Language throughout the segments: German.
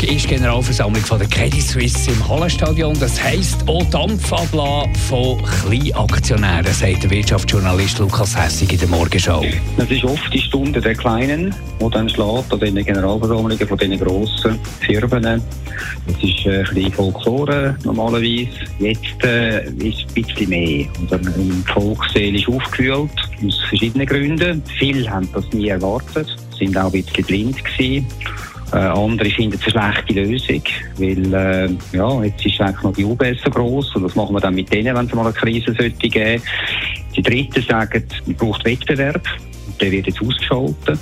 Vormittag ist Generalversammlung von der Credit Suisse im Hallenstadion. Das heisst auch Dampf von Kleinaktionären, sagt der Wirtschaftsjournalist Lukas Hessig in der Morgenschau. Es ist oft die Stunde der Kleinen, die dann schlägt an den Generalversammlungen von diesen grossen Firmen. Das ist äh, ein bisschen Folklore normalerweise. Jetzt äh, ist ein bisschen mehr. Und die Volksseele ist aufgewühlt, aus verschiedenen Gründen. Viele haben das nie erwartet, sind auch ein bisschen blind gewesen. Äh, andere finden es eine schlechte Lösung, weil äh, ja, jetzt ist eigentlich noch die UBS so gross und was machen wir dann mit denen, wenn es mal eine Krise sollte geben. Die Dritten sagen, man braucht Wettbewerb der wird jetzt ausgeschaltet.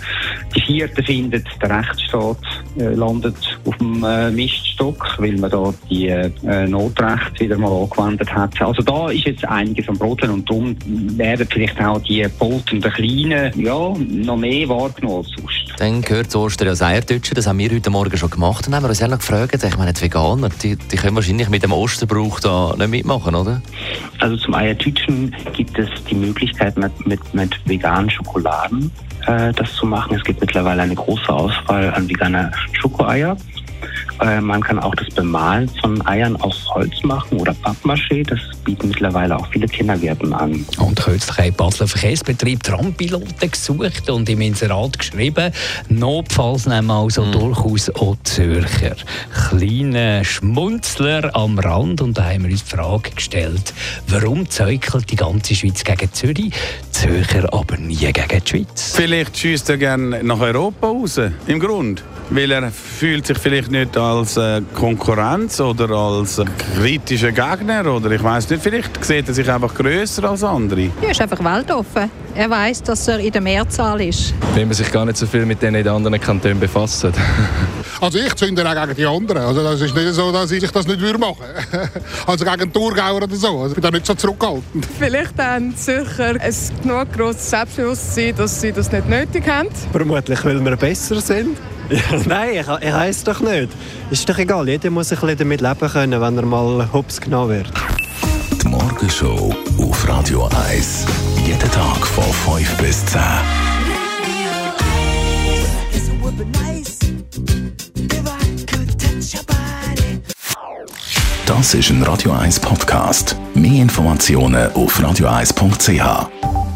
Die vierte findet, der Rechtsstaat äh, landet auf dem äh, Miststock, weil man da die äh, Notrechte wieder mal angewendet hat. Also da ist jetzt einiges am Brodeln und darum werden vielleicht auch die polternden Kleinen ja, noch mehr wahrgenommen als sonst. Dann gehört zu Ostern ja Eiertütschen, das haben wir heute Morgen schon gemacht. Dann haben wir uns ja noch gefragt, ich meine, die Veganer, die, die können wahrscheinlich mit dem Osterbrauch da nicht mitmachen, oder? Also zum Eiertütchen gibt es die Möglichkeit mit, mit, mit veganen Schokoladen äh, das zu machen. Es gibt mittlerweile eine große Auswahl an veganer Schokoeier. Äh, man kann auch das Bemalen von Eiern aus Holz machen oder Pappmaché. Das bieten mittlerweile auch viele Kindergärten an. Und kürzlich hat Basler Verkehrsbetrieb Trampiloten gesucht und im Inserat geschrieben, notfalls nehmen also mhm. durchaus auch Zürcher. Kleine Schmunzler am Rand und da haben wir uns die Frage gestellt, warum zäukelt die ganze Schweiz gegen Zürich, Zürcher aber nie gegen die Schweiz? Vielleicht schießt er gerne nach Europa raus, im Grund weil er fühlt sich vielleicht nicht als äh, Konkurrenz oder als äh, kritischer Gegner oder ich weiß nicht, vielleicht sieht er sich einfach größer als andere. Er ist einfach weltoffen. Er weiß, dass er in der Mehrzahl ist. Wenn man sich gar nicht so viel mit den anderen Kantonen befasst. also ich zünde auch gegen die anderen. Also das ist nicht so, dass ich das nicht machen würde. Also gegen Thurgauer oder so. Also ich bin da nicht so zurückgehalten. Vielleicht haben Zürcher ein genug grosses Selbstbewusstsein, dass sie das nicht nötig haben. Vermutlich, weil wir besser sind. Ja, nein, ich, ich weiß doch nicht. Ist doch egal, jeder muss ein bisschen damit leben können, wenn er mal hops genommen wird. Die Morgenshow auf Radio 1. Jeden Tag von 5 bis 10. Das ist ein Radio 1 Podcast. Mehr Informationen auf radio1.ch.